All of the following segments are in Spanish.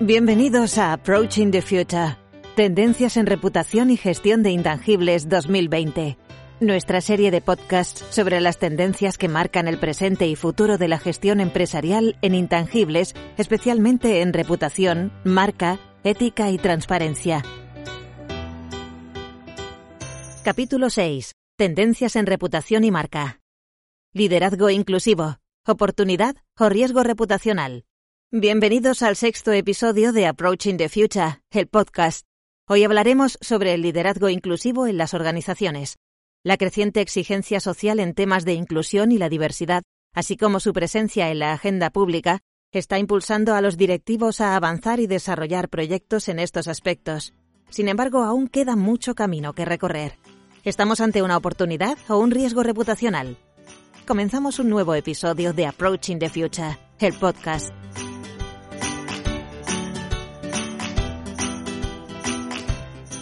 Bienvenidos a Approaching the Future, Tendencias en Reputación y Gestión de Intangibles 2020, nuestra serie de podcasts sobre las tendencias que marcan el presente y futuro de la gestión empresarial en intangibles, especialmente en reputación, marca, ética y transparencia. Capítulo 6. Tendencias en reputación y marca. Liderazgo inclusivo, oportunidad o riesgo reputacional. Bienvenidos al sexto episodio de Approaching the Future, el podcast. Hoy hablaremos sobre el liderazgo inclusivo en las organizaciones, la creciente exigencia social en temas de inclusión y la diversidad, así como su presencia en la agenda pública, está impulsando a los directivos a avanzar y desarrollar proyectos en estos aspectos. Sin embargo, aún queda mucho camino que recorrer. ¿Estamos ante una oportunidad o un riesgo reputacional? Comenzamos un nuevo episodio de Approaching the Future, el podcast.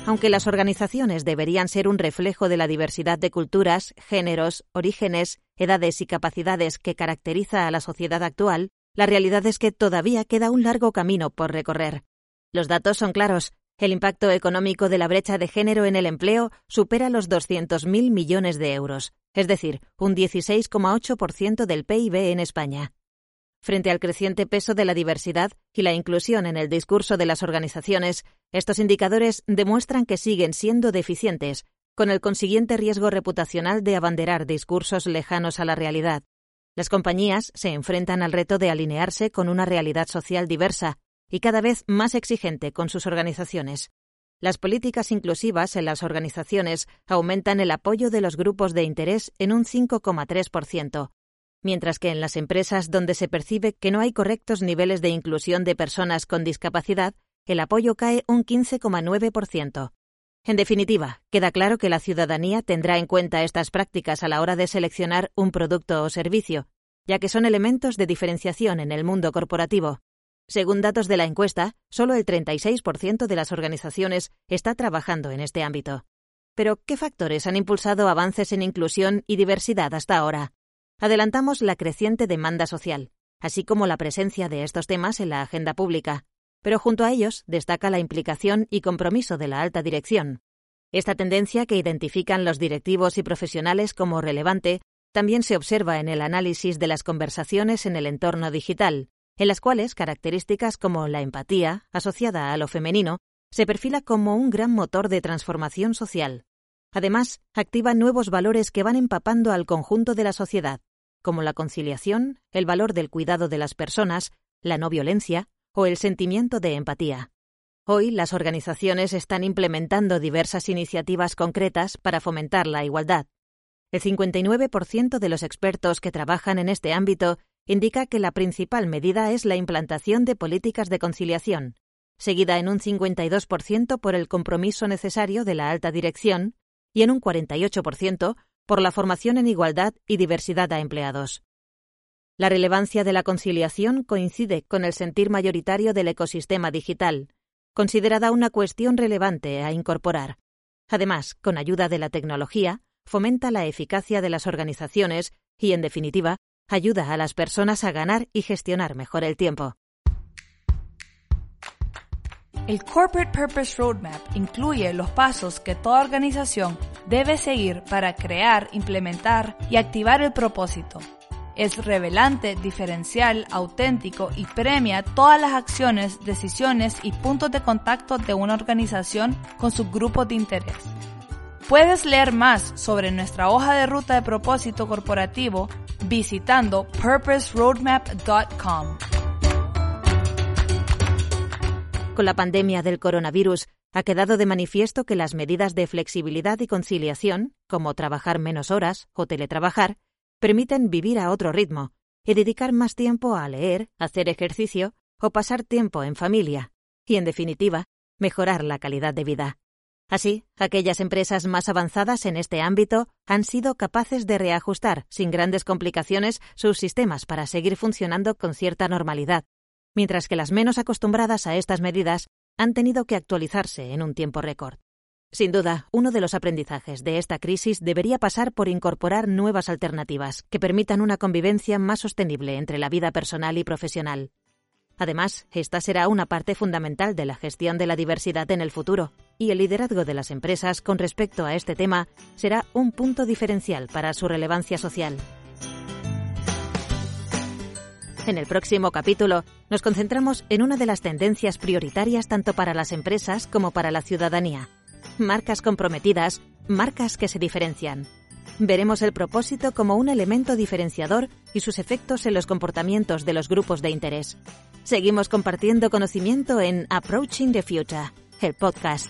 Aunque las organizaciones deberían ser un reflejo de la diversidad de culturas, géneros, orígenes, edades y capacidades que caracteriza a la sociedad actual, la realidad es que todavía queda un largo camino por recorrer. Los datos son claros. El impacto económico de la brecha de género en el empleo supera los 200.000 millones de euros, es decir, un 16,8% del PIB en España. Frente al creciente peso de la diversidad y la inclusión en el discurso de las organizaciones, estos indicadores demuestran que siguen siendo deficientes, con el consiguiente riesgo reputacional de abanderar discursos lejanos a la realidad. Las compañías se enfrentan al reto de alinearse con una realidad social diversa y cada vez más exigente con sus organizaciones. Las políticas inclusivas en las organizaciones aumentan el apoyo de los grupos de interés en un 5,3%, mientras que en las empresas donde se percibe que no hay correctos niveles de inclusión de personas con discapacidad, el apoyo cae un 15,9%. En definitiva, queda claro que la ciudadanía tendrá en cuenta estas prácticas a la hora de seleccionar un producto o servicio, ya que son elementos de diferenciación en el mundo corporativo. Según datos de la encuesta, solo el 36% de las organizaciones está trabajando en este ámbito. Pero, ¿qué factores han impulsado avances en inclusión y diversidad hasta ahora? Adelantamos la creciente demanda social, así como la presencia de estos temas en la agenda pública, pero junto a ellos destaca la implicación y compromiso de la alta dirección. Esta tendencia que identifican los directivos y profesionales como relevante también se observa en el análisis de las conversaciones en el entorno digital, en las cuales características como la empatía, asociada a lo femenino, se perfila como un gran motor de transformación social. Además, activa nuevos valores que van empapando al conjunto de la sociedad, como la conciliación, el valor del cuidado de las personas, la no violencia o el sentimiento de empatía. Hoy las organizaciones están implementando diversas iniciativas concretas para fomentar la igualdad. El 59% de los expertos que trabajan en este ámbito indica que la principal medida es la implantación de políticas de conciliación, seguida en un 52% por el compromiso necesario de la alta dirección y en un 48% por la formación en igualdad y diversidad a empleados. La relevancia de la conciliación coincide con el sentir mayoritario del ecosistema digital, considerada una cuestión relevante a incorporar. Además, con ayuda de la tecnología, fomenta la eficacia de las organizaciones y, en definitiva, ayuda a las personas a ganar y gestionar mejor el tiempo. El Corporate Purpose Roadmap incluye los pasos que toda organización debe seguir para crear, implementar y activar el propósito. Es revelante, diferencial, auténtico y premia todas las acciones, decisiones y puntos de contacto de una organización con sus grupos de interés. Puedes leer más sobre nuestra hoja de ruta de propósito corporativo visitando purposeroadmap.com. Con la pandemia del coronavirus, ha quedado de manifiesto que las medidas de flexibilidad y conciliación, como trabajar menos horas o teletrabajar, permiten vivir a otro ritmo y dedicar más tiempo a leer, hacer ejercicio o pasar tiempo en familia, y en definitiva, mejorar la calidad de vida. Así, aquellas empresas más avanzadas en este ámbito han sido capaces de reajustar sin grandes complicaciones sus sistemas para seguir funcionando con cierta normalidad, mientras que las menos acostumbradas a estas medidas han tenido que actualizarse en un tiempo récord. Sin duda, uno de los aprendizajes de esta crisis debería pasar por incorporar nuevas alternativas que permitan una convivencia más sostenible entre la vida personal y profesional. Además, esta será una parte fundamental de la gestión de la diversidad en el futuro, y el liderazgo de las empresas con respecto a este tema será un punto diferencial para su relevancia social. En el próximo capítulo nos concentramos en una de las tendencias prioritarias tanto para las empresas como para la ciudadanía. Marcas comprometidas, marcas que se diferencian. Veremos el propósito como un elemento diferenciador y sus efectos en los comportamientos de los grupos de interés. Seguimos compartiendo conocimiento en Approaching the Future, el podcast.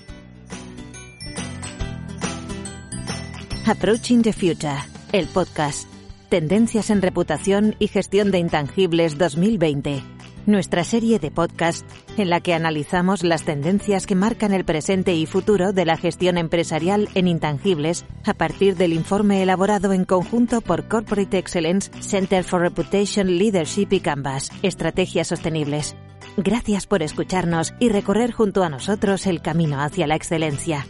Approaching the Future, el podcast. Tendencias en reputación y gestión de intangibles 2020 nuestra serie de podcast en la que analizamos las tendencias que marcan el presente y futuro de la gestión empresarial en intangibles a partir del informe elaborado en conjunto por Corporate Excellence Center for Reputation Leadership y Canvas, Estrategias Sostenibles. Gracias por escucharnos y recorrer junto a nosotros el camino hacia la excelencia.